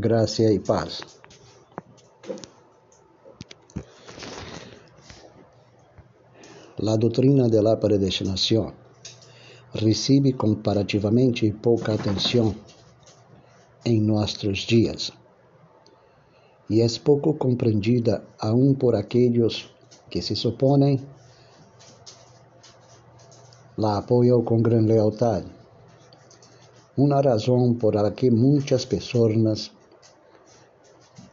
gracia y paz. La doutrina de la predestinación recibe comparativamente pouca atenção em nossos dias e é pouco compreendida aún por aqueles que se supõem la apoiam com grande lealdade. Uma razão por a que muitas pessoas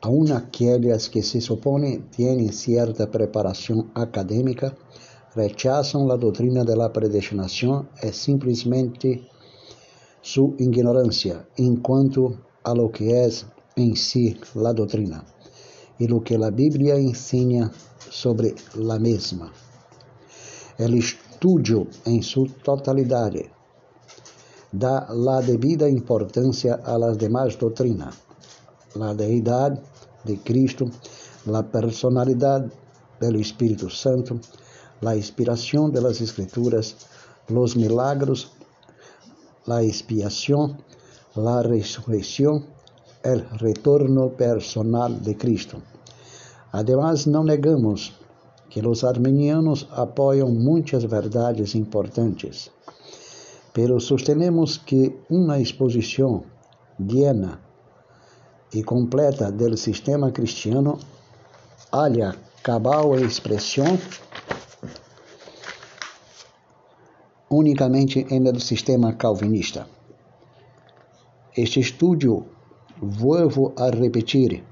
aun aquelas que se supõem têm certa preparação acadêmica, rechazam a doutrina da predestinação é simplesmente sua ignorância enquanto a lo que é em si a doutrina e lo que a Bíblia ensina sobre la mesma. O estudo em sua totalidade dá la devida importância a las demás doutrinas, la deidade de Cristo, la personalidad del Espíritu Santo, la inspiración de las Escrituras, los milagros, la expiación, la resurrección, el retorno personal de Cristo. Además, não negamos que os armenianos apoiam muitas verdades importantes, pero sostenemos que uma exposição llena e completa do sistema cristiano halla cabal expressão unicamente no sistema calvinista. Este estudo, vuelvo a repetir,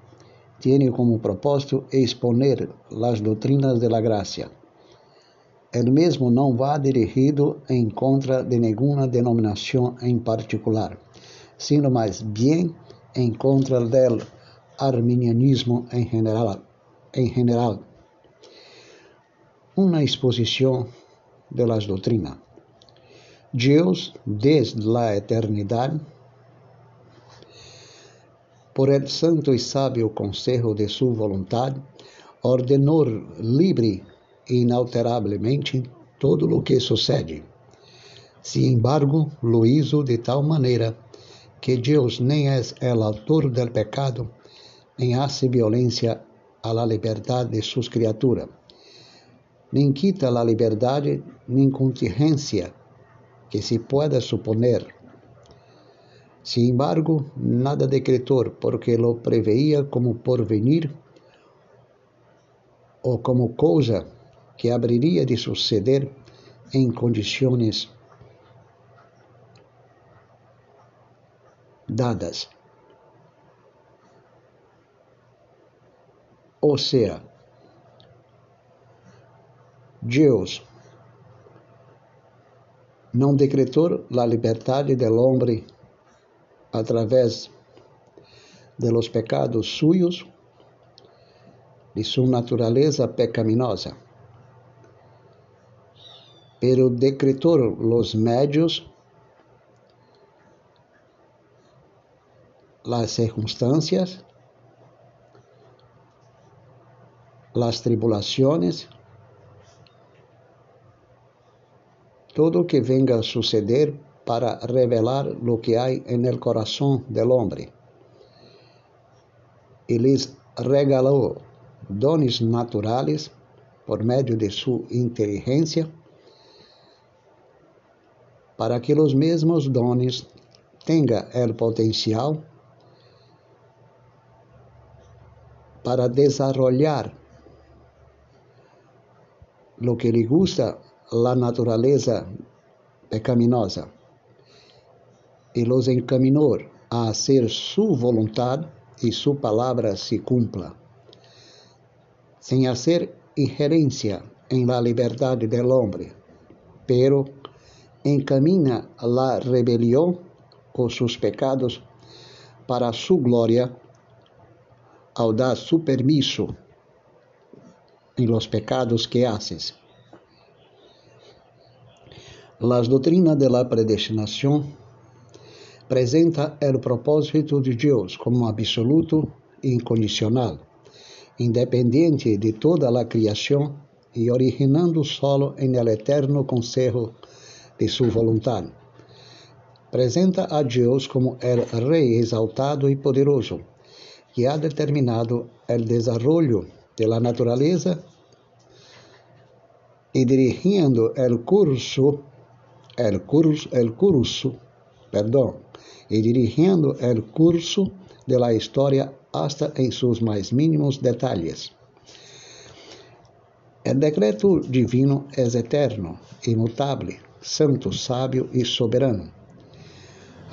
tem como propósito exponer as doutrinas de la gracia. El mesmo não va dirigido em contra de nenhuma denominação em particular, sino mais bem em contra del arminianismo em general. Em general. Uma exposição de las doutrinas. Deus, desde la eternidade, por el santo e sábio consejo de sua vontade, ordenou livre e inalteravelmente todo o que sucede. Sin embargo, lo hizo de tal maneira que Deus nem é el autor del pecado, nem hace violência a la de suas criaturas, nem quita a liberdade nem contingência que se pueda suponer. Sin embargo, nada decretou, porque lo preveía como porvenir ou como coisa que abriria de suceder em condições dadas. Ou seja, Deus não decretou a liberdade del homem através de los pecados suyos, de sua natureza pecaminosa, pero decretou los medios las circunstancias, las tribulaciones, todo que venga a suceder para revelar lo que hay en el corazón del hombre. Y les regaló dones naturales por medio de su inteligencia para que los mesmos dones tenga el potencial para desarrollar lo que lhe gusta la natureza pecaminosa. E los encaminhou a hacer su voluntad e su palabra se cumpla, sem hacer injerencia en la libertad del hombre, pero encamina la rebelión o sus pecados para su gloria ao dar su permiso em los pecados que haces. Las doutrinas de la predestinación apresenta o propósito de Deus como absoluto e incondicional, independente de toda a criação e originando solo em el eterno consejo de sua vontade. Apresenta a Deus como el Rei exaltado e poderoso, que ha determinado o desenvolvimento da natureza e dirigindo o curso, el curso, el curso, perdão, e dirigindo o curso de la história hasta em seus mais mínimos detalhes. O decreto divino é eterno, imutável, santo, sábio e soberano.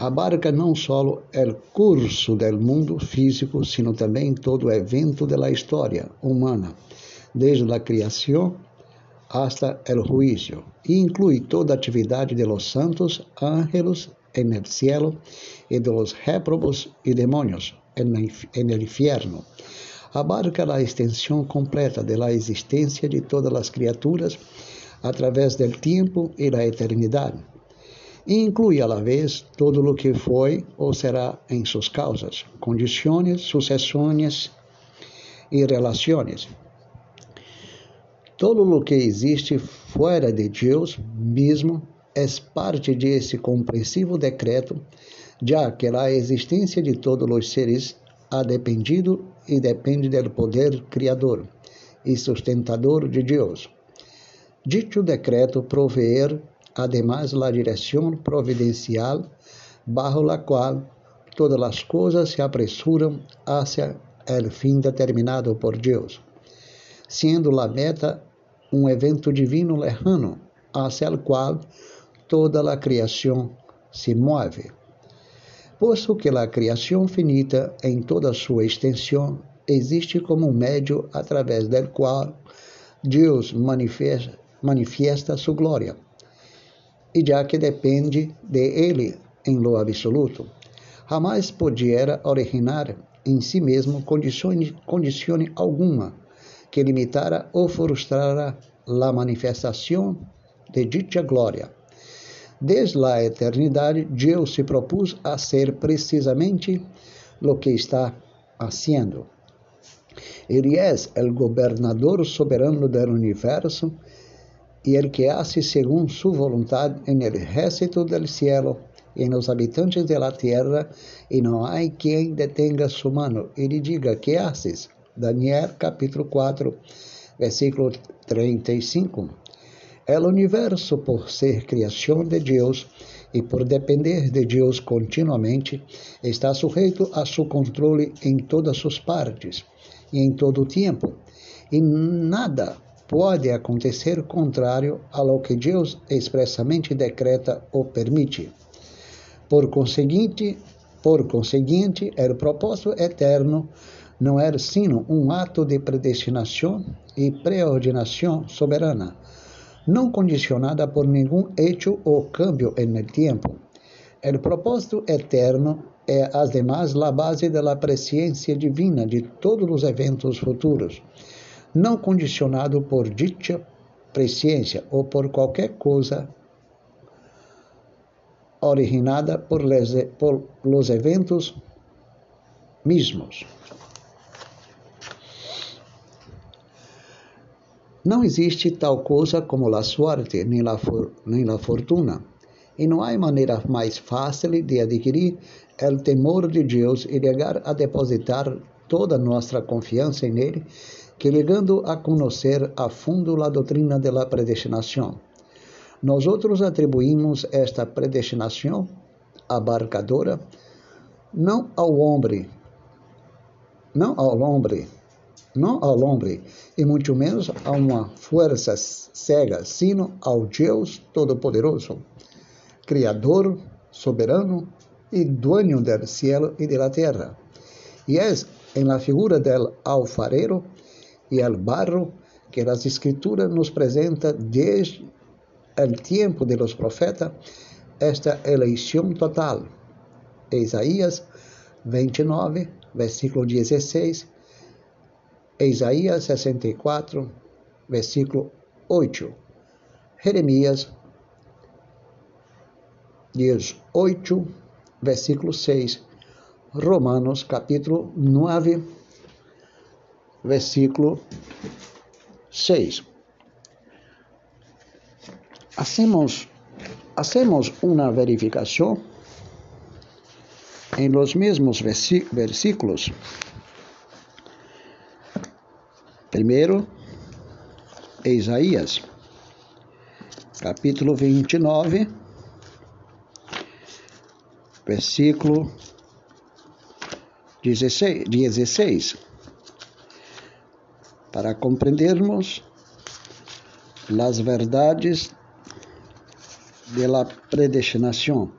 Abarca não só o curso do mundo físico, sino também todo evento da história humana, desde a criação hasta el juicio, e inclui toda a atividade de los santos ángeles en el cielo y de réprobos y demonios en el infierno. Abarca la extensión completa de la existencia de todas las criaturas a través del tiempo y la eternidad. E inclui a la vez todo lo que foi ou será em suas causas, condições, sucessões e relações. Todo lo que existe fora de Deus mesmo é parte desse compreensivo decreto, já que a existência de todos os seres ha dependido e depende do poder criador e sustentador de Deus. Dicho decreto proveer además la direção providencial bajo la cual todas as coisas se apressuram hacia el fim determinado por Deus, sendo la meta um evento divino lejano hacia el qual toda a criação se move. Posto que a criação finita, em toda sua extensão, existe como um médio através do qual Deus manifesta, manifesta sua glória, e já que depende de Ele em lo absoluto, jamais podia originar em si mesmo condição alguma que limitara ou frustrara a manifestação de dicha glória. Desde a eternidade, Deus se propôs a ser precisamente o que está haciendo. Ele é o governador soberano do universo e el que hace según su voluntad en el ejército del cielo y en los habitantes de la tierra, y no hay quien detenga su mano y le diga, ¿qué haces? Daniel capítulo 4, versículo 35. El universo, por ser criação de Deus e por depender de Deus continuamente, está sujeito a seu controle em todas suas partes e em todo o tempo. E nada pode acontecer contrário ao que Deus expressamente decreta ou permite. Por conseguinte, por conseguinte, o propósito eterno não é sino um ato de predestinação e preordinação soberana não condicionada por nenhum hecho ou cambio no tempo. O propósito eterno é, además, a base da presciência divina de todos os eventos futuros, não condicionado por dicha presciência ou por qualquer coisa originada por, les, por los eventos mismos. Não existe tal coisa como a sorte nem a, for, nem a fortuna, e não há maneira mais fácil de adquirir o temor de Deus e chegar a depositar toda nossa confiança nele que chegando a conhecer a fundo a doutrina da predestinação. Nós outros atribuímos esta predestinação abarcadora não ao homem, não ao homem, não ao homem, e muito menos a uma força cega, sino ao Deus Todo-Poderoso, Criador, soberano e dueño del cielo e de la terra. E é em la figura del alfarero e el barro que as Escrituras nos presenta desde o tempo de los profetas esta eleição total. Isaías 29, versículo 16 Isaías 64, versículo 8. Jeremias 18, versículo 6. Romanos capítulo 9, versículo 6. Hacemos, hacemos una verificación en los mismos versículos Primeiro, Isaías, capítulo 29, versículo 16, 16 para compreendermos as verdades da predestinação.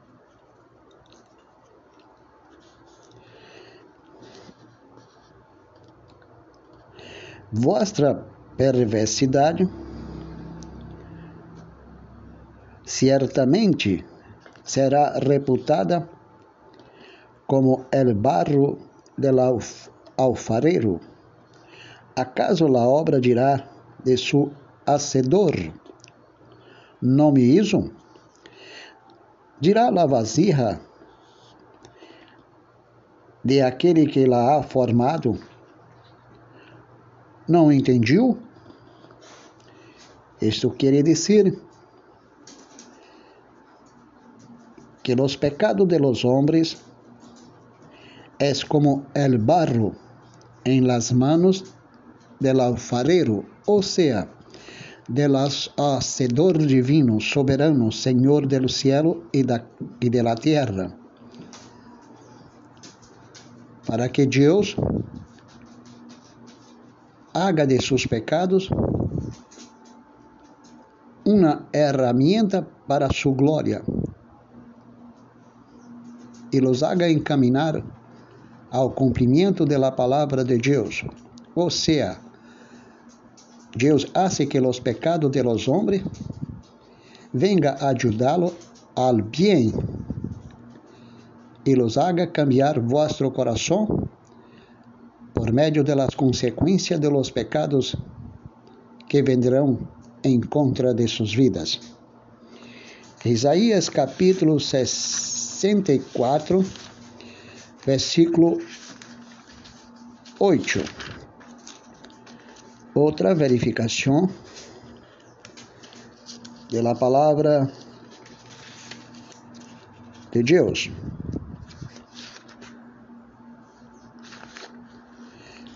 Vossa perversidade certamente será reputada como el barro del alfarero. ¿Acaso la obra dirá de su hacedor, não me hizo? Dirá la vasija de aquele que la ha formado, não entendiu? Isto quer dizer que os pecados de los hombres es como el barro en las manos del alfarero, o sea, del hacedor divino, soberano, Senhor del cielo y, da, y de la tierra, para que Deus haga de seus pecados uma herramienta para sua glória e los haga encaminhar ao cumprimento da palavra de Deus. Ou seja, Deus hace que os pecados de los hombres venga a ajudá-lo al bien e los haga cambiar vuestro coração por meio de las consequências de los pecados que vendrão em contra de suas vidas. Isaías capítulo 64 versículo 8. Outra verificação da palavra de Deus.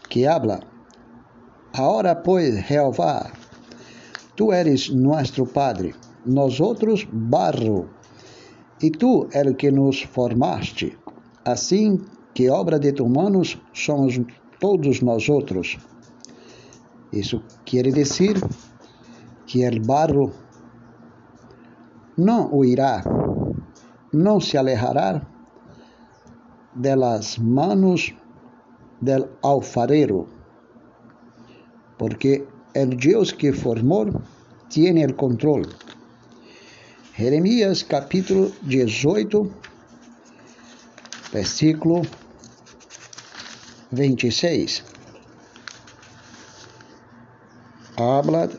Que habla, Ahora pois, Jeová, tu eres nuestro Padre, nós outros barro, e tu é o que nos formaste assim que obra de tu manos somos todos nós outros. Isso quer dizer que o barro não huirá, não se alejará das manos del alfarero, porque o Deus que formou tem o controle. Jeremias capítulo 18, versículo 26. Habla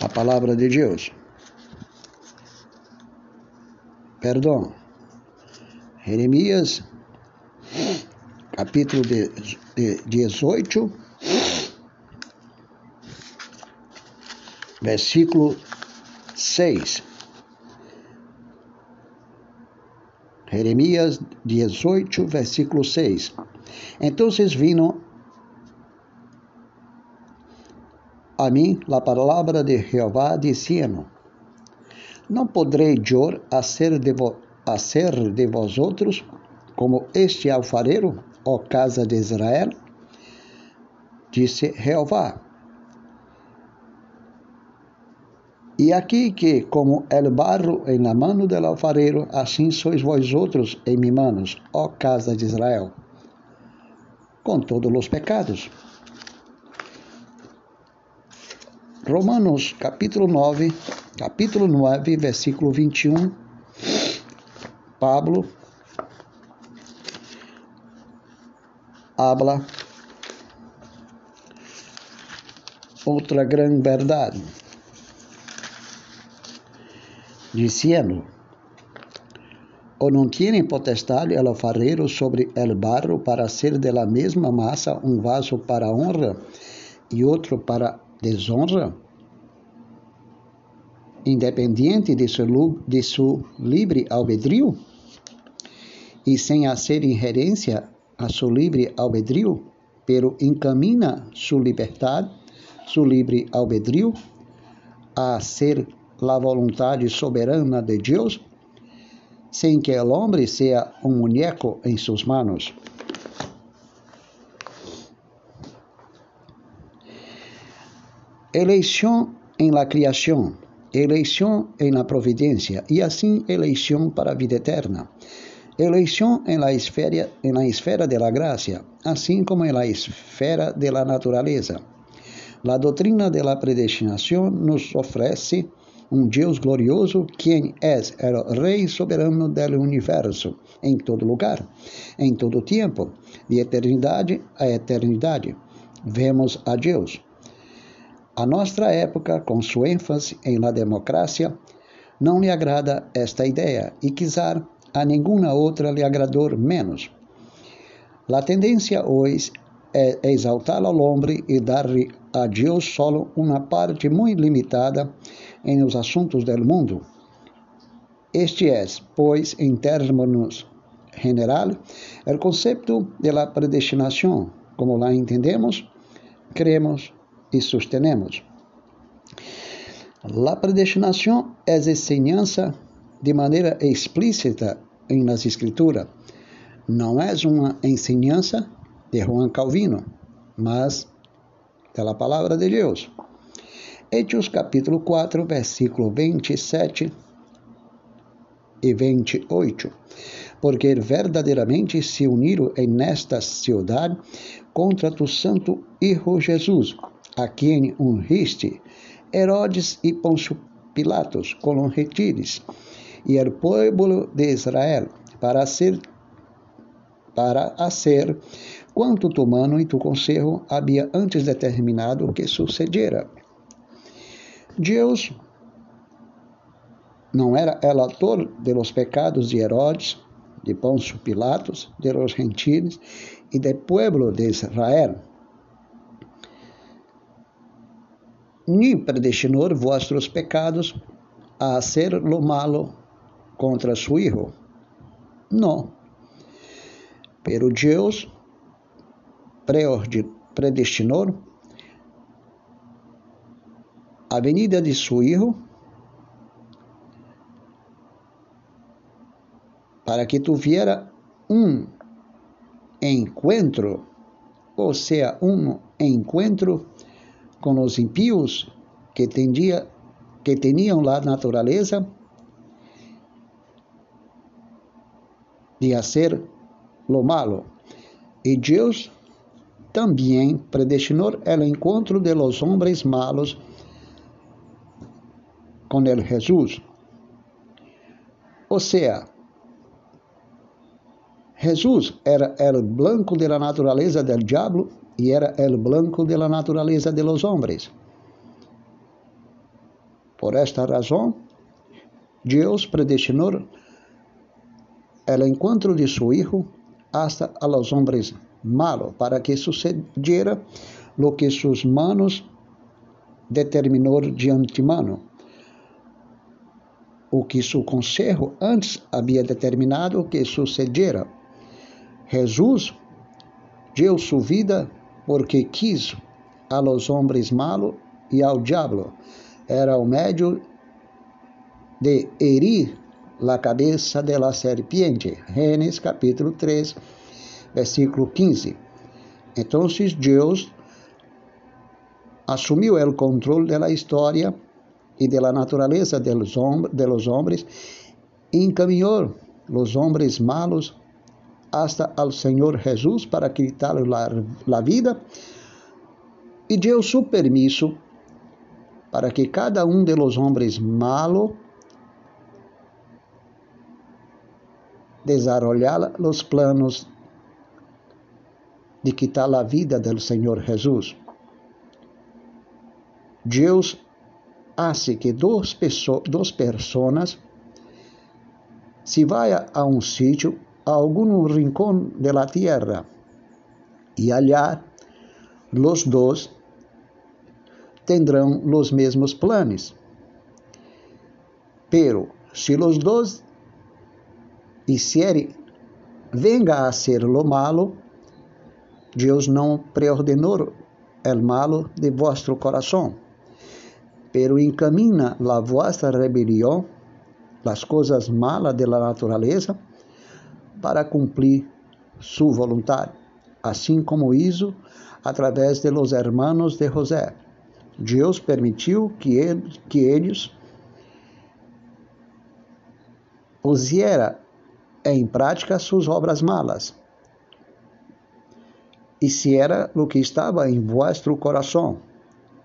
a palavra de Deus. Perdão. Jeremias, capítulo de, de 18, versículo 6. Jeremias 18, versículo 6. Então vino a mim a palavra de Jeová dizendo: Não poderei eu hacer de, vo, hacer de vosotros como este alfarero, ó casa de Israel? Disse Jeová. E aqui que, como el barro em la mano del alfarero, assim sois vós outros em mi manos, ó casa de Israel, com todos os pecados. Romanos capítulo 9, capítulo 9, versículo 21, Pablo habla outra grande verdade. Dizendo: ou não tiene potestade el alfarero sobre el barro para hacer de la mesma massa um vaso para honra e outro para desonra? Independiente de seu, de seu livre albedrío? E sem hacer ingerência a su livre albedrío, pero encamina su libertad, su livre albedrío, a ser la vontade soberana de Deus, sem que o homem seja um muñeco em suas manos. Eleição em la criação, eleição em la providência e assim eleição para a vida eterna. Eleição em la esfera, em la esfera de la gracia, assim como em la esfera de la naturaleza. La doutrina de la predestinação nos oferece um Deus glorioso, quem é o Rei soberano do universo, em todo lugar, em todo tempo, de eternidade a eternidade. Vemos a Deus. A nossa época, com sua ênfase em la democracia, não lhe agrada esta ideia e, quizá, a nenhuma outra lhe agradou menos. A tendência hoje é exaltar ao homem e dar-lhe a Deus solo uma parte muito limitada em os assuntos do mundo. Este é, pois, em termos general, o conceito de la predestinação, como la entendemos, creemos e sostenemos. La predestinação é enseñança de maneira explícita las Escrituras. Não é uma enseñança de Juan Calvino, mas da palavra de Deus. Hechos capítulo 4, versículo 27 e 28. Porque verdadeiramente se uniram nesta cidade contra tu santo Hijo Jesus, a quem unriste Herodes e Pôncio Pilatos com retires, e o povo de Israel, para ser para hacer quanto tu mano e tu conselho havia antes determinado que sucedera. Deus não era el autor de los pecados de Herodes, de Pôncio Pilatos, de los gentiles e del pueblo de Israel, ni predestinou vossos pecados a hacer lo malo contra su hijo. No. Pero Deus predestinou a venida de su hijo para que tuviera um encontro, ou seja, um encontro com os impíos que, tendia, que tinham a natureza de fazer lo malo. E Deus também predestinou o encontro de los hombres malos com el Jesus. Ou seja, Jesus era el blanco de la naturaleza del diablo e era el blanco de la naturaleza de los hombres. Por esta razão, Deus predestinou el encontro de su Hijo hasta a los hombres malos, para que sucediera lo que sus manos determinou de antemano. O que seu conselho antes havia determinado que sucediera. Jesus deu sua vida porque quis a los hombres malos e ao diabo. Era o médio de herir la cabeça de la serpiente. Gênesis capítulo 3, versículo 15. Então, Deus assumiu o controle da história e da natureza de los, de los hombres e encaminhou os homens malos hasta al Senhor Jesus para quitar la, la vida e deu su permiso para que cada um de los hombres malos desarrollar os planos de quitar a vida do Senhor Jesus. Deus hace que duas pessoas, duas se vaya a um sítio, a algum rincón de la tierra, e allá los dos tendrão os mesmos planos. Pero se los dos hiciere, venga a ser lo malo, Deus não preordenou el malo de vuestro coração, pero encamina la vuestra rebelião, las coisas malas de la natureza, para cumprir sua vontade, assim como hizo através de los hermanos de José. Deus permitiu que, que eles pusiera em prática suas obras malas. E se era o que estava em vosso coração,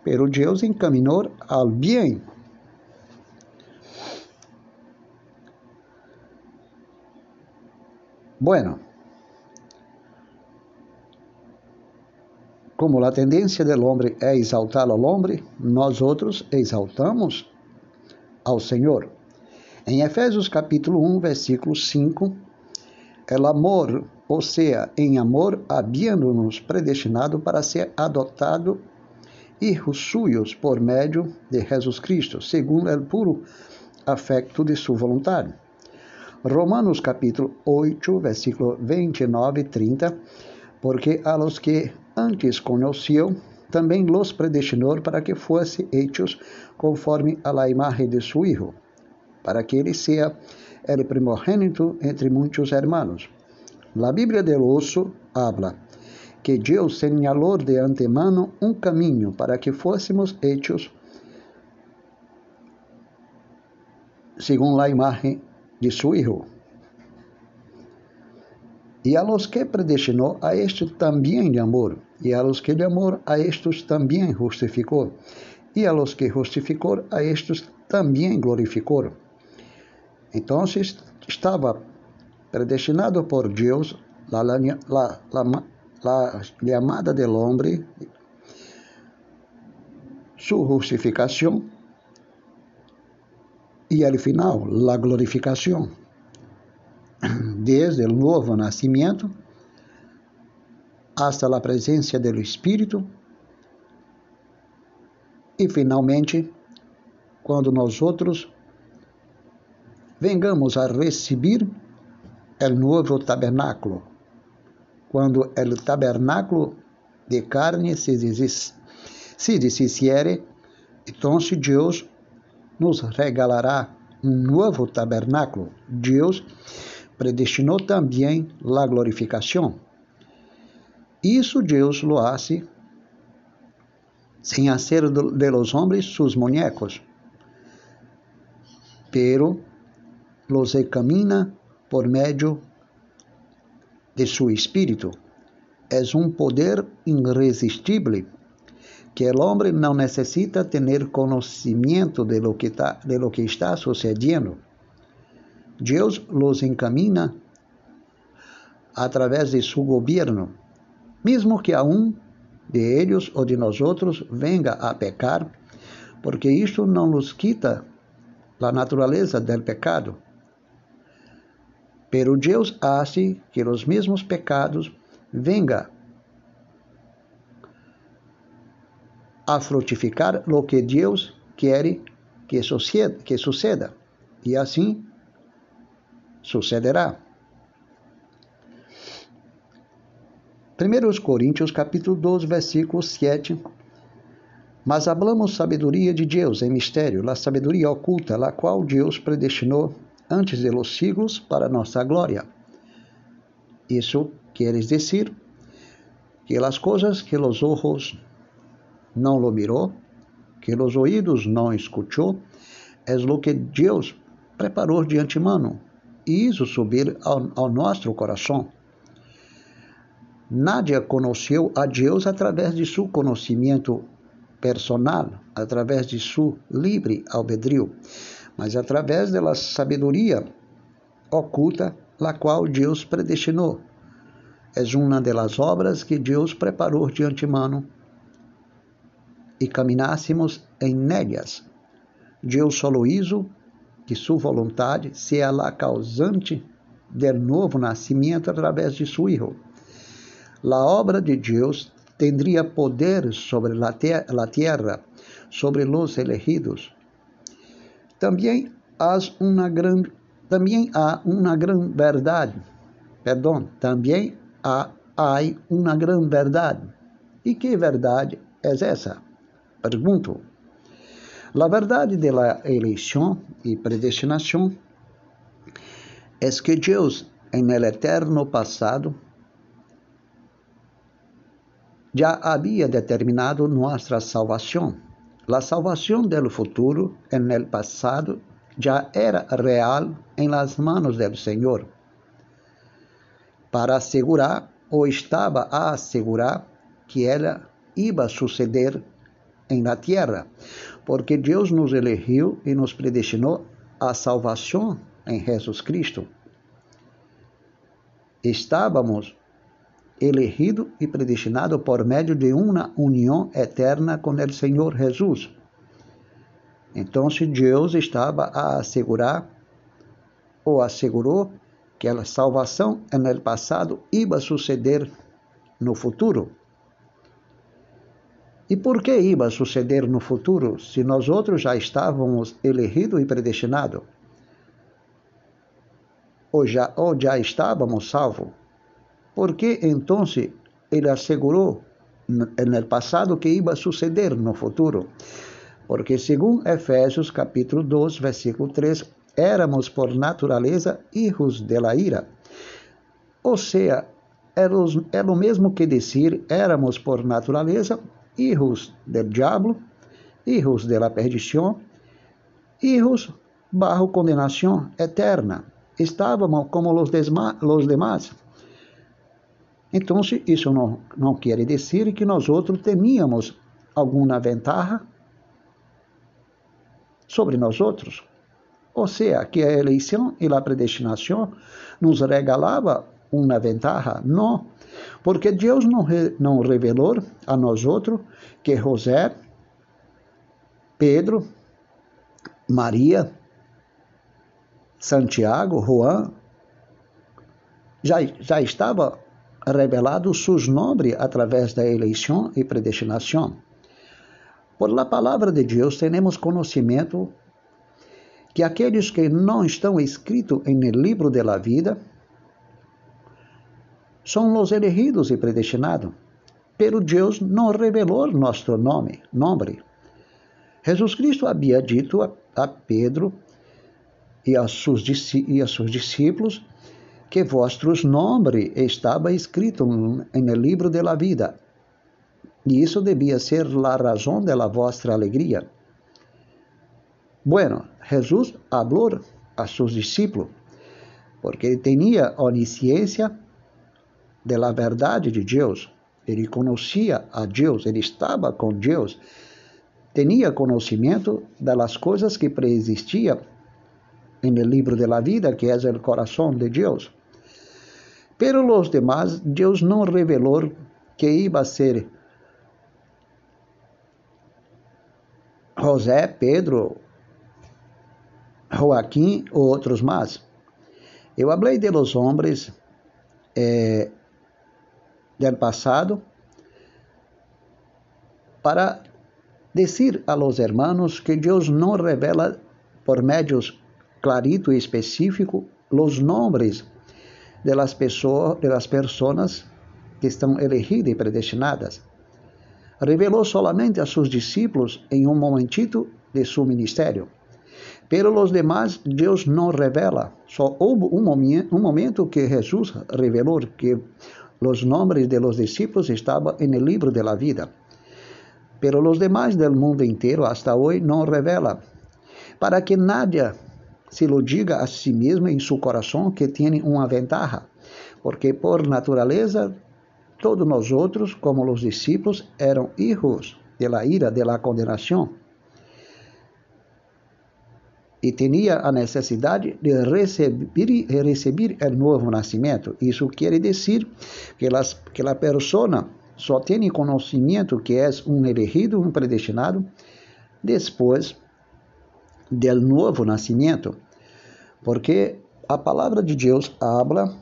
pero Deus encaminhou ao bem. Bueno, como a tendência do homem é exaltar ao homem, nós outros exaltamos ao Senhor. Em Efésios capítulo 1, versículo 5, el amor, ou seja, em amor, havendo-nos predestinado para ser adotado hijos suyos por meio de Jesus Cristo, segundo o puro afecto de sua vontade. Romanos capítulo 8, versículo 29 e 30, porque a los que antes conheceu, também los predestinou para que fossem hechos conforme a la imagen de su Hijo, para que ele seja el primogênito entre muitos hermanos. La Bíblia del Osso habla que Deus señalou de antemano um caminho para que fôssemos hechos segundo a imagem de su Hijo. E a los que predestinou, a estes também amor, e a los que de amor, a estes também justificou, e a los que justificou, a estes também glorificou. Então estava predestinado por Deus la, la, la, la, la llamada del hombre, su justificación y al final la glorificación. Desde el nuevo nacimiento hasta la presencia del Espírito e finalmente quando nós outros vengamos a receber o novo tabernáculo, quando o tabernáculo de carne se, desis, se deshiciere, então Deus nos regalará um novo tabernáculo. Deus predestinou também a glorificação. Isso Deus lo hace sem hacer de los hombres sus muñecos, pero los encamina por meio de su espírito. É um poder irresistível que o homem não necessita ter conhecimento de lo que, tá, de lo que está sucedendo. Deus los encamina através de seu governo, mesmo que a um de eles ou de nós outros venga a pecar, porque isto não nos quita a natureza del pecado Pero Deus hace que os mesmos pecados venga a frutificar lo que Deus quer que suceda, que suceda. E assim sucederá. 1 Coríntios capítulo 12, versículo 7. Mas hablamos sabedoria de Deus em mistério, a sabedoria oculta, a qual Deus predestinou antes de los siglos para nossa glória. Isso quer dizer que as coisas que os ojos não lo mirou, que os ouvidos não escutou, é o que Deus preparou de antemano e hizo subir ao, ao nosso coração. Nádia conheceu a Deus através de seu conhecimento personal, através de seu livre albedrío mas através da sabedoria oculta, la qual Deus predestinou. É uma das obras que Deus preparou de antemano e caminássemos em nelas. Deus solo hizo que sua vontade seja a causante del novo nascimento através de seu Hijo. A obra de Deus tendria poder sobre a terra, sobre os elegidos, também há uma grande também há uma grande verdade, perdão, também há há uma grande verdade. E que verdade é essa? Pergunto. A verdade da eleição e predestinação é que Deus, em el eterno passado, já havia determinado nossa salvação. A salvação do futuro, en el passado, já era real em las manos do Senhor. Para assegurar, ou estava a assegurar, que ela iba suceder em la tierra, porque Deus nos elegeu e nos predestinou a salvação em Jesus Cristo. Estávamos elegidos e predestinados por meio de uma união eterna com o Senhor Jesus. Então, Deus estava a assegurar, ou assegurou, que a salvação no passado iba suceder no futuro. E por que iba suceder no futuro se nós outros já estávamos elegidos e predestinados? Ou já, ou já estávamos salvos? Por que então ele assegurou no passado que iba suceder no futuro? Porque, segundo Efésios capítulo 2, versículo 3, éramos por natureza hijos de la ira. Ou seja, é o mesmo que dizer éramos por natureza hijos del diablo, hijos de la perdición, hijos bajo condenación eterna. Estávamos como los, los demás. Então, isso não, não quer dizer que nós outros teníamos alguma ventaja sobre nós outros. Ou seja, que a eleição e a predestinação nos regalava uma ventaja? Não, porque Deus não, não revelou a nós outros que José, Pedro, Maria, Santiago, Juan, já, já estava revelado seus nomes através da eleição e predestinação. Por la palavra de Deus, temos conhecimento que aqueles que não estão escritos no livro da vida são os elegidos e predestinados, pero Deus não revelou nosso nome, nome. Jesus Cristo havia dito a, a Pedro e a, seus, e a seus discípulos que vossos nomes estava escrito no livro da vida. E isso devia ser a razão da vossa alegria. Bueno, Jesus falou a seus discípulos, porque ele tinha onisciência de la verdade de Deus. Ele conhecia a Deus, ele estava com Deus, tinha conhecimento das coisas que preexistiam no livro de la vida, que é o coração de Deus. Pero los demás, Deus não revelou que iba a ser José, Pedro, Joaquim ou outros mais. Eu falei de los hombres eh, del passado para dizer a los hermanos que Deus não revela por médios clarito e específico os nomes de las, pessoas, de las personas que estão elegidas e predestinadas. Revelou solamente a seus discípulos em um momentito de seu ministério. Pero os demais, Deus não revela. Só houve um momento que Jesus revelou que Los nombres de los discípulos estaban en el libro de la vida, pero los demás del mundo entero hasta hoy no revela, para que nadie se lo diga a si mesmo em seu coração que tem uma ventaja, porque por natureza todos nós outros, como os discípulos, eram hijos de la ira, de la condenação e tinha a necessidade de receber, receber o novo nascimento. Isso quer dizer que, las, que a pessoa só tem conhecimento que é um elegido, um predestinado, depois do novo nascimento. Porque a palavra de Deus habla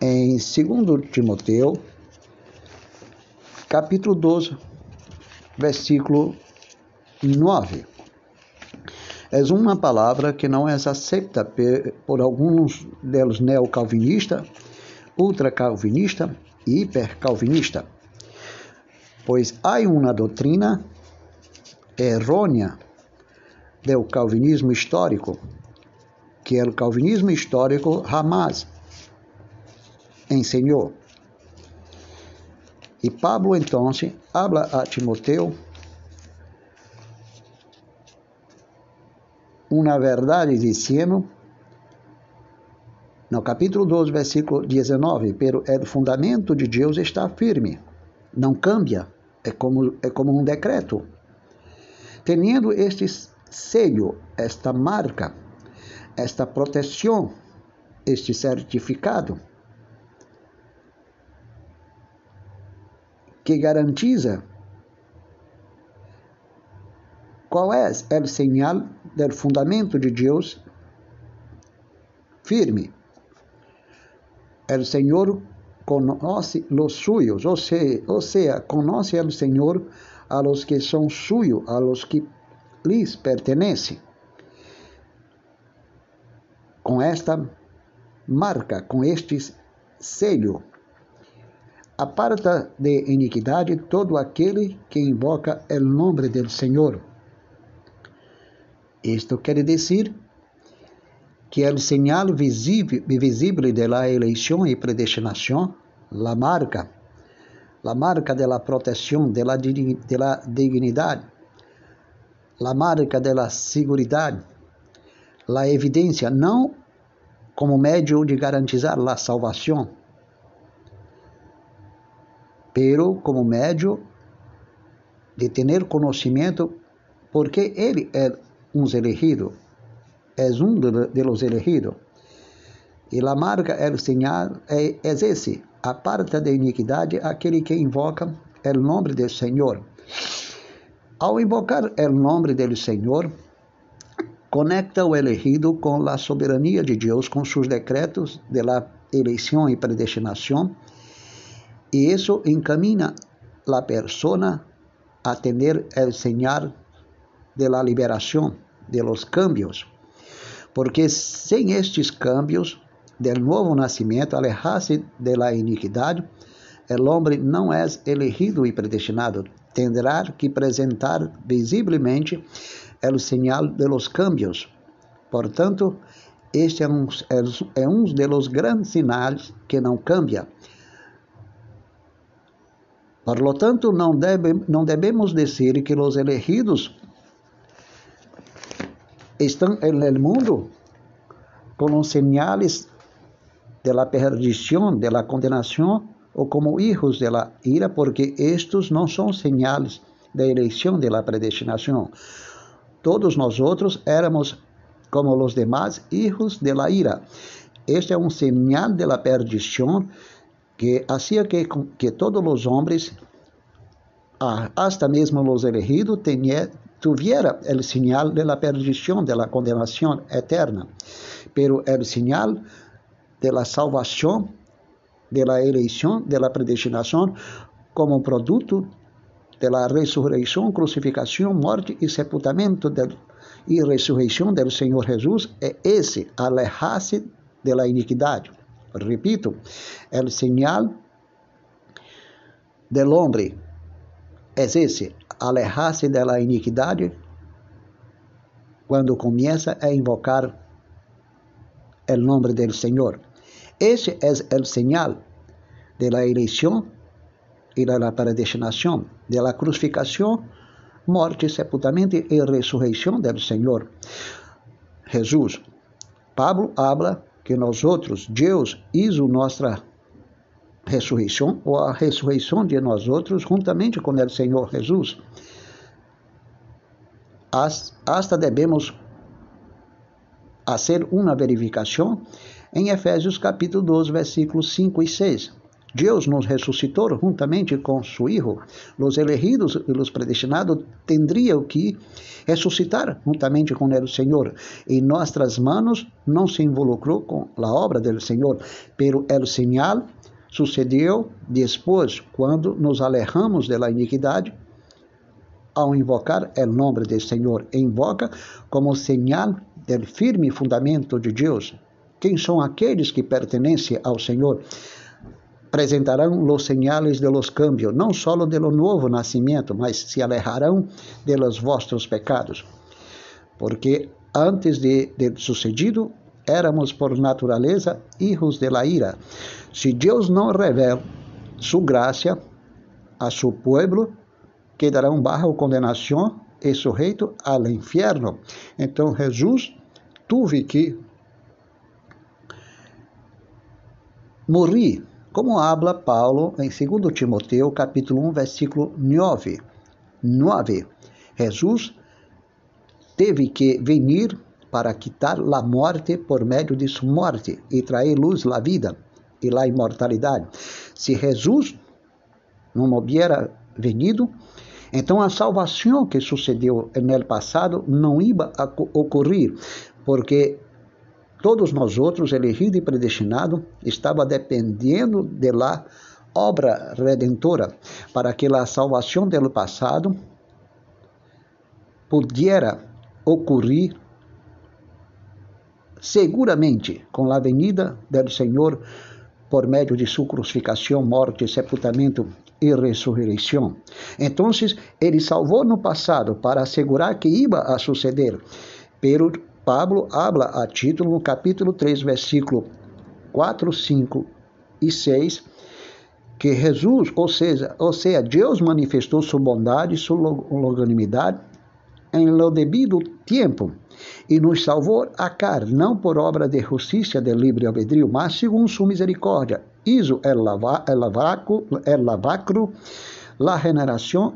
em 2 Timoteu, capítulo 12, versículo 9 é uma palavra que não é aceita por alguns deles neocalvinistas ultracalvinista e hipercalvinista, pois há uma doutrina errônea do calvinismo histórico, que o calvinismo histórico jamais ensinou. E Pablo então habla a Timoteo uma verdade dizendo no capítulo 2, versículo 19, pero o fundamento de Deus está firme, não cambia, é como, é como um decreto. Tendo este selho, esta marca, esta proteção, este certificado, que garantiza qual é o sinal do fundamento de Deus firme. O Senhor conhece os suyos, ou seja, ou seja, conhece o Senhor a los que são suyos, a los que lhes pertenecem. Com esta marca, com este selho, aparta de iniquidade todo aquele que invoca o nome do Senhor. Isto quer dizer que o sinal visível, la eleição e predestinação, la marca, la marca de la proteção, la dignidade, la marca de la seguridade, la evidência, não como médio de garantizar la salvação, pero como médio de ter conhecimento porque ele é um elegido és um de los elegidos. E a marca, o sinal, é, é esse, aparta da iniquidade aquele que invoca o nome do Senhor. Ao invocar o nome do Senhor, conecta o elegido com a soberania de Deus, com seus decretos de la eleição e predestinação, e isso encamina a persona a ter o sinal de la liberação, de los cambios porque sem estes cambios del novo nascimento, alejar-se de la iniquidade, el homem não é elegido e predestinado, terá que apresentar visivelmente o sinal de los cambios. Portanto, este é um, é um dos grandes sinais que não cambia. Por lo tanto, não, deve, não devemos dizer que os elegidos estão no mundo com os sinais de la perdição, de la condenação, ou como hijos de la ira, porque estes não são sinais da eleição de la predestinação. Todos nós outros éramos como os demais hijos de la ira. Este é um sinal de la que hacía que, que todos os homens, hasta mesmo os elegidos, tenha, tuviera el señal de la perdición, de la condenación eterna, pero el señal de la salvación, de la elección, de la predestinación, como producto de la resurrección, crucificación, muerte y sepultamento del, y resurrección del Señor Jesús, é esse, alejar-se de la iniquidad. Repito, el señal del hombre es esse, alejar-se da iniquidade quando começa a invocar o nome do Senhor. Esse é o sinal de la e da la predestinação, de la morte, sepultamento e ressurreição do Senhor. Jesus. Pablo habla que nós outros, Deus hizo nossa ressurreição ou a ressurreição de nós outros juntamente com o Senhor Jesus. Hasta devemos fazer uma verificação em Efésios capítulo 2, versículos 5 e 6. Deus nos ressuscitou juntamente com su Hijo. Os elegidos e os predestinados teriam que ressuscitar juntamente com o Senhor. E nossas manos não se involucrou com a obra do Senhor, pero el señal Sucedeu depois, quando nos alejamos da iniquidade, ao invocar o nome do Senhor, invoca como señal do firme fundamento de Deus. Quem são aqueles que pertencem ao Senhor? presentarão los señales de los cambios, não só de lo novo nascimento, mas se alejarão de los vossos pecados. Porque antes de, de sucedido, éramos por natureza hijos de la ira. Se Deus não revela sua graça a seu pueblo, quedarão bajo condenação e sujeito ao inferno. Então Jesus teve que morrer, como habla Paulo em 2 Timoteu, capítulo 1, versículo 9. 9. Jesus teve que vir para quitar a morte por meio de sua morte e trazer luz à vida e à imortalidade. Se Jesus não hubiera venido, então a salvação que sucedeu no passado não ia ocorrer, porque todos nós outros, elegidos e predestinados, estava dependendo de la obra redentora para que a salvação do passado pudiera ocorrer seguramente com a venida do Senhor por meio de sua crucificação, morte, sepultamento e ressurreição. Então, ele salvou no passado para assegurar que ia a suceder. Pero Pablo habla a título no capítulo 3, versículo 4, 5 e 6, que Jesus, ou seja, ou seja, Deus manifestou sua bondade, sua longanimidade em lo devido tempo e nos salvou a car, não por obra de justiça de livre albedrío, mas segundo sua misericórdia. Isso é lavacro, é lavacro, la generação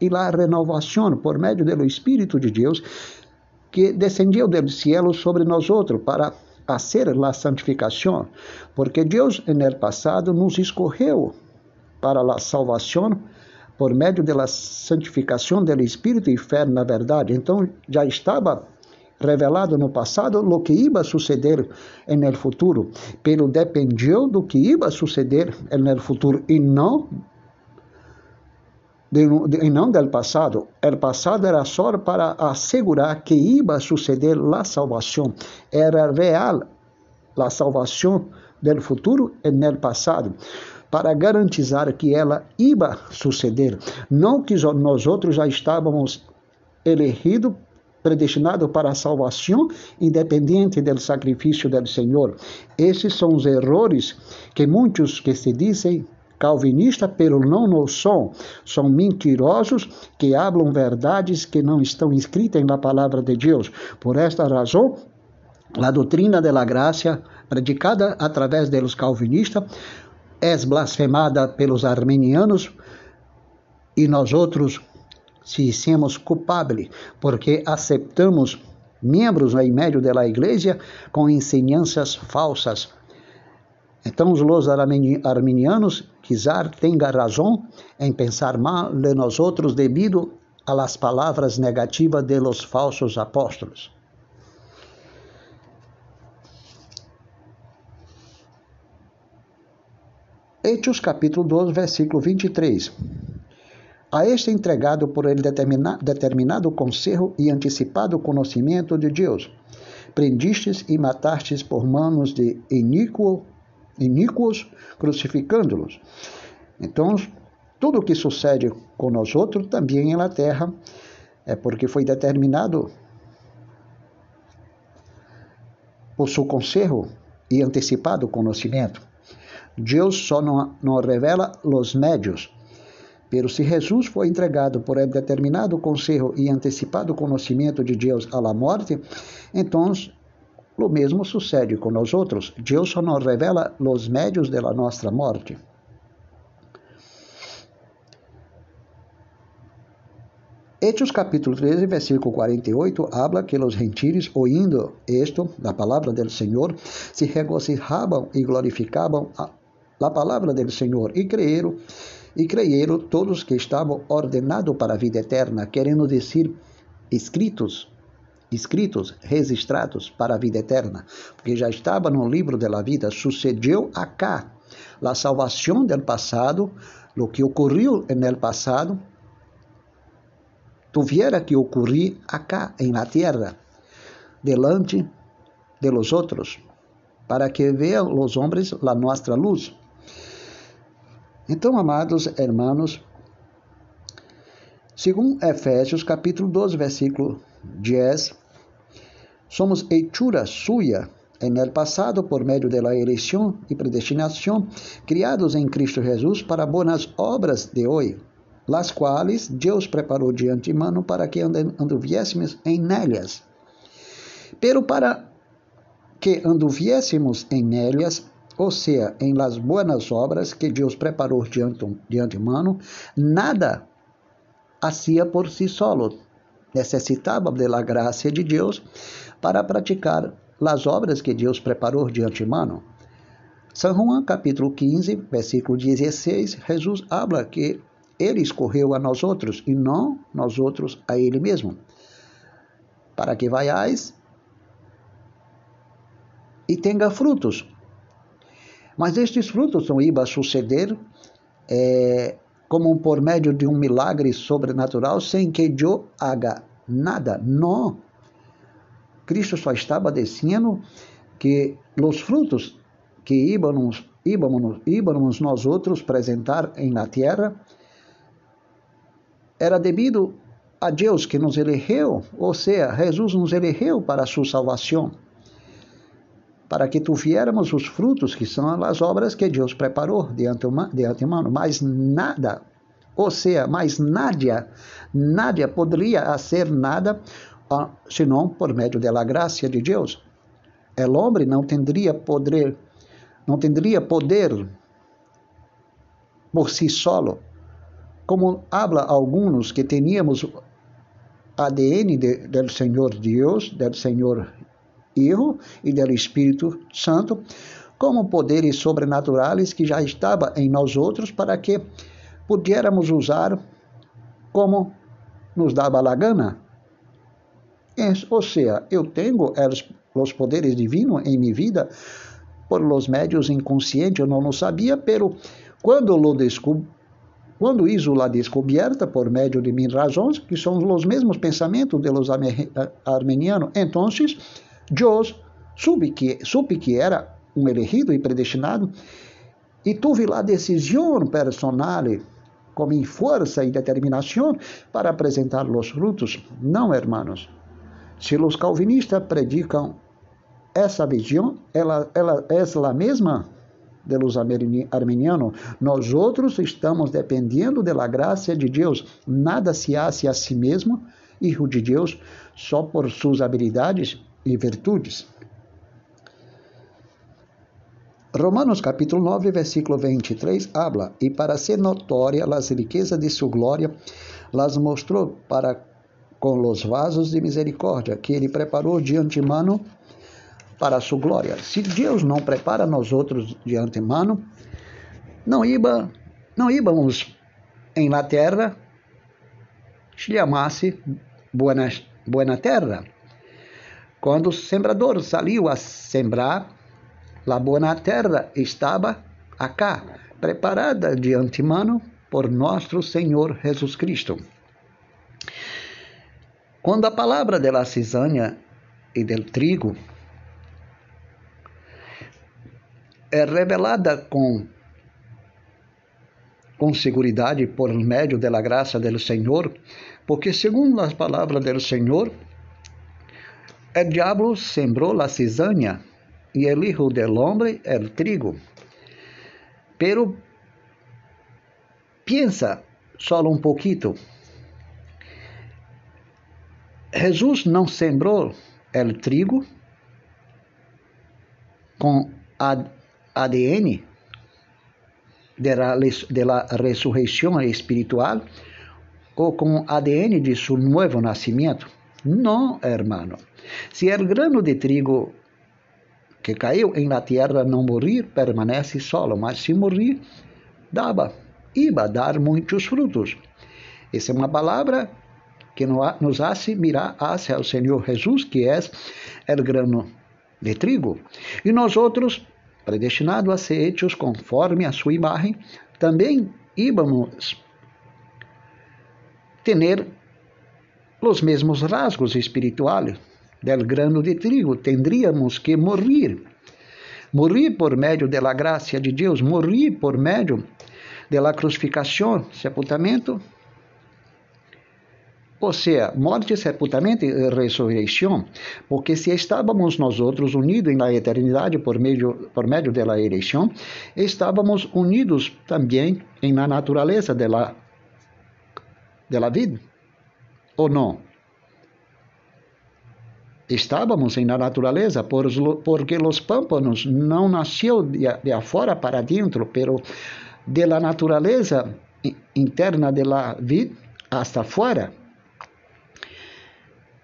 e la renovação por meio do Espírito de Deus que descendiu do céu sobre nós outros para fazer a santificação, porque Deus, no passado, nos escorreu para a salvação por meio da santificação do Espírito e fé na verdade. Então, já estava revelado no passado o que ia suceder no futuro, pero dependiu do que ia suceder no futuro e não de, de, e não do passado. O passado era só para assegurar que ia suceder a salvação. Era real a salvação do futuro no passado para garantizar que ela ia suceder. Não que nós outros já estávamos elegidos predestinado para a salvação, independente do sacrifício do Senhor. Esses são os erros que muitos que se dizem calvinistas, pero não não são. São mentirosos que hablam verdades que não estão escritas na palavra de Deus. Por esta razão, a doutrina da graça, predicada através dos calvinistas, é blasfemada pelos armenianos e nós outros se hicimos culpables, porque aceitamos membros em meio da igreja com ensinanças falsas. Então, os arminianos quizás tenham razão em pensar mal de nós outros devido las palavras negativas de los falsos apóstolos. Hechos capítulo 12, versículo 23. A este entregado por ele determina, determinado conselho e antecipado conhecimento de Deus. Prendistes e matastes por manos de iníquo, iníquos, crucificando-los. Então, tudo o que sucede com nós outros, também na terra, é porque foi determinado por seu conselho e antecipado conhecimento. Deus só não, não revela os médios. Pero se Jesus foi entregado por determinado conselho e antecipado conhecimento de Deus à la morte, então o mesmo sucede com nós outros. Deus só nos revela os médios de la nossa morte. Hechos capítulo 13, versículo 48, habla que os gentiles, ouindo esto, da palavra do Senhor, se regocijavam e glorificavam a a palavra do Senhor e creyeron, e creyeron todos que estavam ordenados para a vida eterna, querendo dizer escritos, escritos, registrados para a vida eterna, porque já estava no livro da vida, sucedeu acá a salvação do passado, o que ocorreu no passado, tuviera que ocorrer acá em la terra, delante de los outros, para que vejam os homens a nossa luz. Então, amados irmãos, segundo Efésios capítulo 12, versículo 10, somos hechura suya en el passado por meio de la e predestinação, criados em Cristo Jesus para boas obras de hoje, las quais Deus preparou de antemano para que anduviésemos em nelas. Pero para que anduviésemos em elas, ou seja, em las buenas obras que Deus preparou de antemano, nada hacía por si solo. Necessitava de la graça de Deus para praticar as obras que Deus preparou de antemano. São João capítulo 15, versículo 16, Jesus habla que ele escorreu a nós outros e não nós outros a ele mesmo, para que vaiais e tenha frutos. Mas estes frutos não iam suceder é, como por meio de um milagre sobrenatural sem que eu haga nada. Não. Cristo só estava dizendo que os frutos que íbamos, íbamos, íbamos nós outros apresentar em la terra era devido a Deus que nos elegeu, ou seja, Jesus nos elegeu para a sua salvação para que tuviéramos os frutos que são as obras que Deus preparou de antemano, mas nada, ou seja, mais nada, nada poderia fazer nada senão por meio da graça de Deus. O homem não teria poder, não teria poder por si solo, como habla alguns que teníamos ADN de, do Senhor Deus, do Senhor Hijo e do Espírito Santo, como poderes sobrenaturais que já estava em nós outros para que pudiéramos usar como nos dava a gana. Ou seja, eu tenho os poderes divinos em minha vida por los médios inconscientes, eu não lo sabia, pero quando lo descubro, quando hizo la descoberta por meio de minhas razões, que são os mesmos pensamentos de los armenianos, então eu soube que, supe que era um elegido e predestinado e tive a decisão personal com força e determinação para apresentar os frutos. Não, hermanos. Se os calvinistas predicam essa visão, ela, ela é a mesma de los armenianos. Nós outros estamos dependendo da graça de Deus. Nada se hace a si mesmo, hijo de Deus, só por suas habilidades e virtudes. Romanos capítulo 9, versículo 23 habla, e para ser notória as riquezas de sua glória, las mostrou para com os vasos de misericórdia que ele preparou de antemano para sua glória. Se Deus não prepara nós outros de antemano, não iba, não íbamos em la terra chamasse buena, buena terra. Quando o sembrador saiu a sembrar, a boa terra estava acá, preparada de antemano por nosso Senhor Jesus Cristo. Quando a palavra la cizaña e del trigo é revelada com com segurança por meio da graça do Senhor, porque segundo as palavras do Senhor, El diablo sembró la cizaña y el hijo del hombre el trigo. Pero piensa solo un poquito. Jesús não sembrou el trigo com ADN de la, de la ressurreição espiritual ou com ADN de seu novo nascimento. Não, hermano. Se o grano de trigo que caiu em la tierra não morrer, permanece solo, mas se morrer, dava, iba a dar muitos frutos. Essa é uma palavra que nos hace mirar hacia o Senhor Jesus, que é o grano de trigo. E nós outros, predestinados a ser hechos conforme a sua imagem, também íbamos ter os mesmos rasgos espirituais del grano de trigo, tendríamos que morrer. Morrer por meio da graça de Deus, morrer por meio de la crucificación, sepultamento, ou seja, morte, sepultamento e ressurreição, porque se estávamos nós outros unidos na eternidade por meio por meio da eleição, estávamos unidos também na natureza da da vida, ou não? Estávamos na natureza por, porque os pâmpanos não nasceu de, de afora para dentro, pero de la natureza interna de la vida hasta fora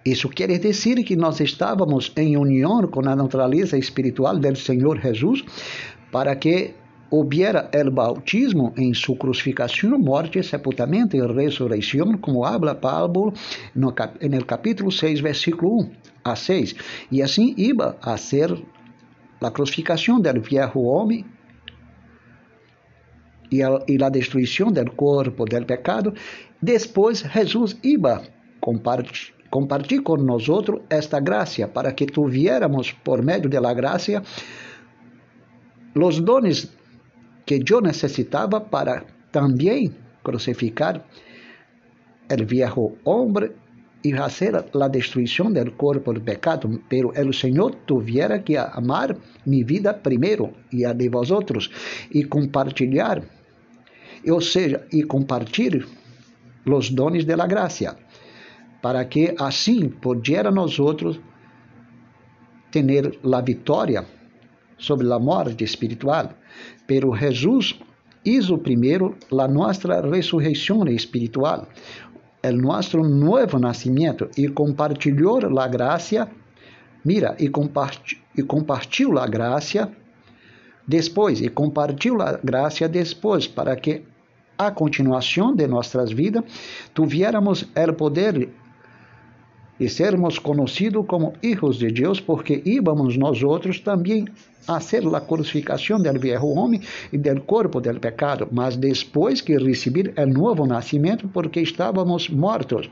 isso quer dizer que nós estávamos em união com a natureza espiritual do Senhor Jesus para que hubiera el bautismo em sua crucificação, morte, sepultamento e ressurreição, como habla Pablo no, no capítulo 6, versículo 1 a 6. E assim iba a ser a crucificação del viejo homem e a, e a destruição del corpo del pecado. Depois, Jesus iba compartilhar compartir com esta graça, para que tuviéramos, por meio da graça, os dones que eu necessitava para também crucificar o viejo homem e fazer a destruição do corpo do pecado, pero o Senhor tuviera que amar mi vida primeiro e a de vosotros e compartilhar, ou seja, e compartilhar os dones de la gracia para que assim pudiera nós outros ter a vitória sobre a morte espiritual. Pero Jesus hizo primeiro a nossa ressurreição espiritual, o nosso novo nascimento e compartilhou a graça. Mira, e, compartilhou e compartilhou a graça depois, e compartilhou a graça depois, para que a continuação de nossas vidas tuviéramos o poder e sermos conhecidos como hijos de Deus, porque íbamos nós outros também a ser a crucificação do viejo homem e do corpo do pecado, mas depois que receber o novo nascimento, porque estávamos mortos.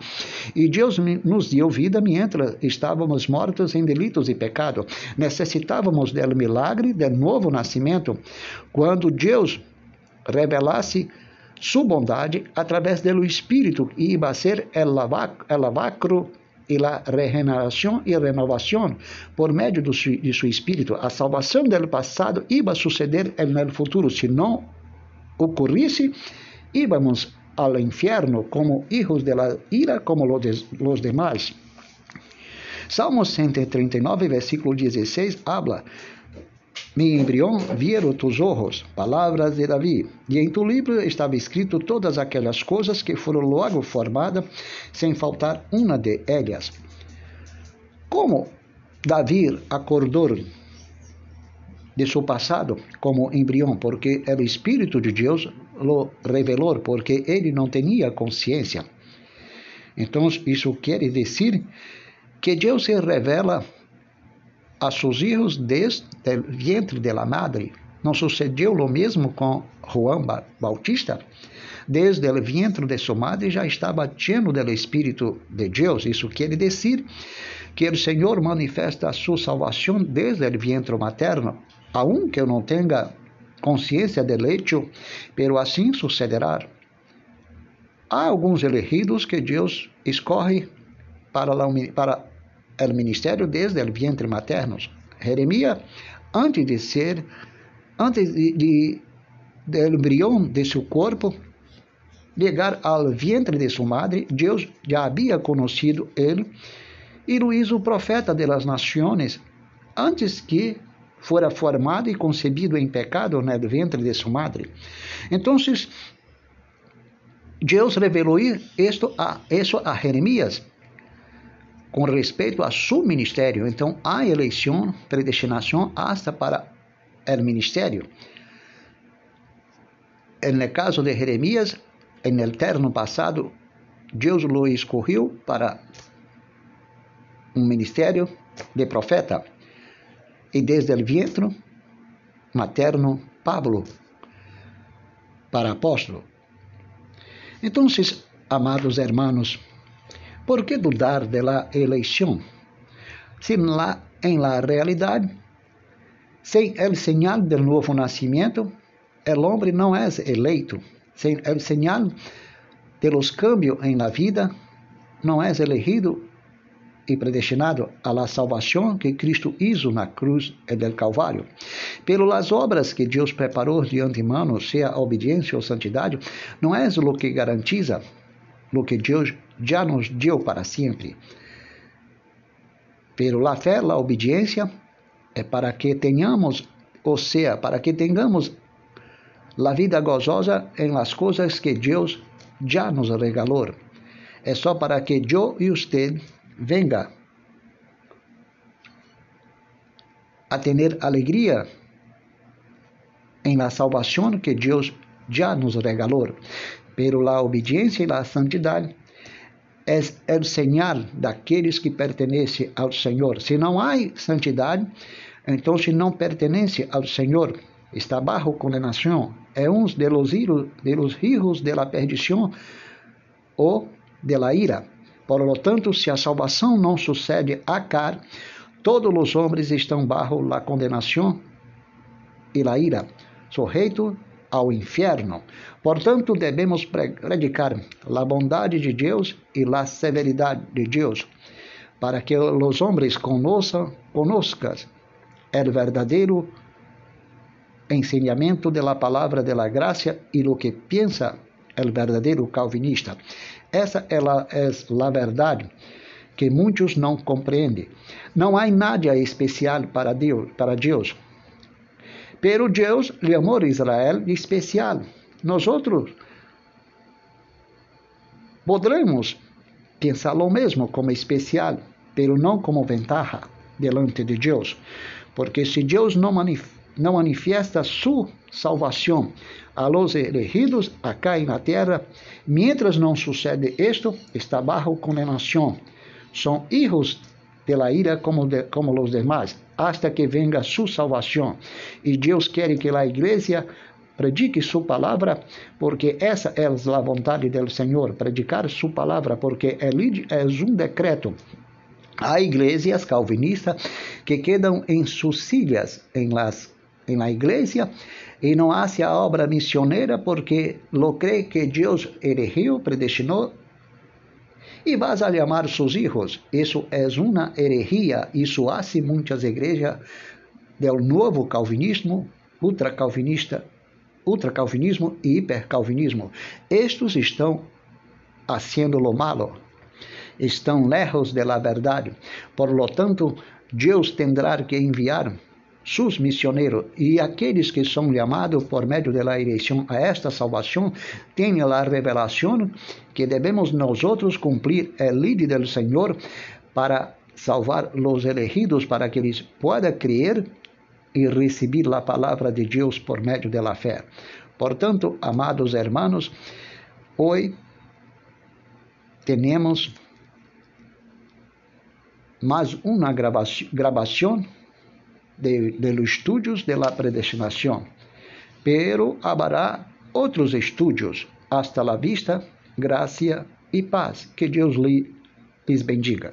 E Deus nos deu vida mientras estávamos mortos em delitos e pecado. Necessitávamos do milagre do novo nascimento, quando Deus revelasse sua bondade através do Espírito e ia ser el lavacro e a regeneração e renovação por meio de seu espírito. A salvação do passado iba suceder no futuro. Se não ocorrisse, íbamos ao inferno como hijos de la ira, como los demás. Salmo 139, versículo 16, habla mi embrião vieram tus ojos, palavras de Davi. E em tu livro estava escrito todas aquelas coisas que foram logo formadas, sem faltar uma de elas. Como Davi acordou de seu passado como embrião, porque o Espírito de Deus lo revelou, porque ele não tinha consciência. Então, isso quer dizer que Deus se revela a seus filhos desde o vientre de la madre. Não sucedeu o mesmo com Juan Bautista? Desde o vientre de sua madre já estava cheio do Espírito de Deus. Isso quer dizer que o Senhor manifesta a sua salvação desde o vientre materno, aunque eu não tenha consciência del hecho, pero assim sucederá. Há alguns elegidos que Deus escorre para, para o ministério desde o vientre materno. Jeremias, antes de ser, antes de, de do embrião de seu corpo chegar ao vientre de sua madre, Deus já havia conhecido ele e lo hizo profeta de las naciones antes que fora formado e concebido em pecado no ventre de sua madre. Então, Deus revelou isto a, isso a Jeremias com respeito a seu ministério. Então, há eleição, predestinação hasta para o ministério. No caso de Jeremias, en el terno passado, Deus lo escolheu para um ministério de profeta. E desde o vientre materno, Pablo, para apóstolo. Então, amados hermanos, por que dudar de la eleição? Se la, em la realidade, sem el señal del novo nascimento, el homem não é eleito, el señal de los cambios en la vida não és elegido e predestinado a la salvação que Cristo hizo na cruz del Calvário. Pelo las obras que Deus preparou de antemano, seja obediência ou santidade, não é o que garantiza o que Deus já nos deu para sempre. Pero la fé, la obediência, é para que tenhamos, ou seja, para que tenhamos la vida gozosa em las coisas que Deus já nos regalou. É só para que eu e você venga a ter alegria em la salvação que Deus já nos regalou. Pero la obediência e la santidade é o sinal daqueles que pertencem ao Senhor. Se não há santidade, então se não pertence ao Senhor, está bajo condenação. É um de los, de la perdição ou de la ira. Por lo tanto, se a salvação não sucede a car, todos os homens estão bajo la condenação e la ira, sujeito ao inferno. Portanto, devemos predicar a bondade de Deus e a severidade de Deus, para que os homens conheçam, conozcan o verdadeiro ensinamento da palavra de la gracia e o que pensa o verdadeiro calvinista. Essa é a, é a verdade que muitos não compreendem. Não há nada especial para Deus, para Deus. Pero Deus lhe amou Israel de especial. Nós outros poderemos pensar o mesmo como especial, pero não como ventaja delante de Deus. Porque se Deus não, manif não manifiesta sua salvação a los elegidos acá na terra, mientras não sucede esto, está bajo condenação. São hijos de la ira como, de, como os demais, hasta que venga sua salvação. E Deus quer que a igreja predique sua palavra, porque essa é a vontade do Senhor, predicar sua palavra, porque é, um decreto Há igrejas calvinistas que quedam em suas em las en la iglesia y no hace a obra misionera porque lo cree que Dios eligió, predestinó y vas a llamar sus hijos. Eso es una herejía. Isso hace muitas igrejas del novo calvinismo, ultracalvinista, ultracalvinismo e hipercalvinismo. Estes estão haciendo lo malo, estão lejos de la verdade. Por lo tanto, Deus tendrá que enviar sus missioneiros e aqueles que são chamados por meio da eleição a esta salvação têm a revelação que devemos nós outros cumprir a lei do Senhor para salvar os elegidos para que eles possam crer e receber a palavra de Deus por meio da fé. Portanto, amados hermanos, hoje temos mais uma gravação de, de los estudios de la predestinación. Pero habrá outros estudios. Hasta la vista, gracia e paz. Que Deus lhe bendiga.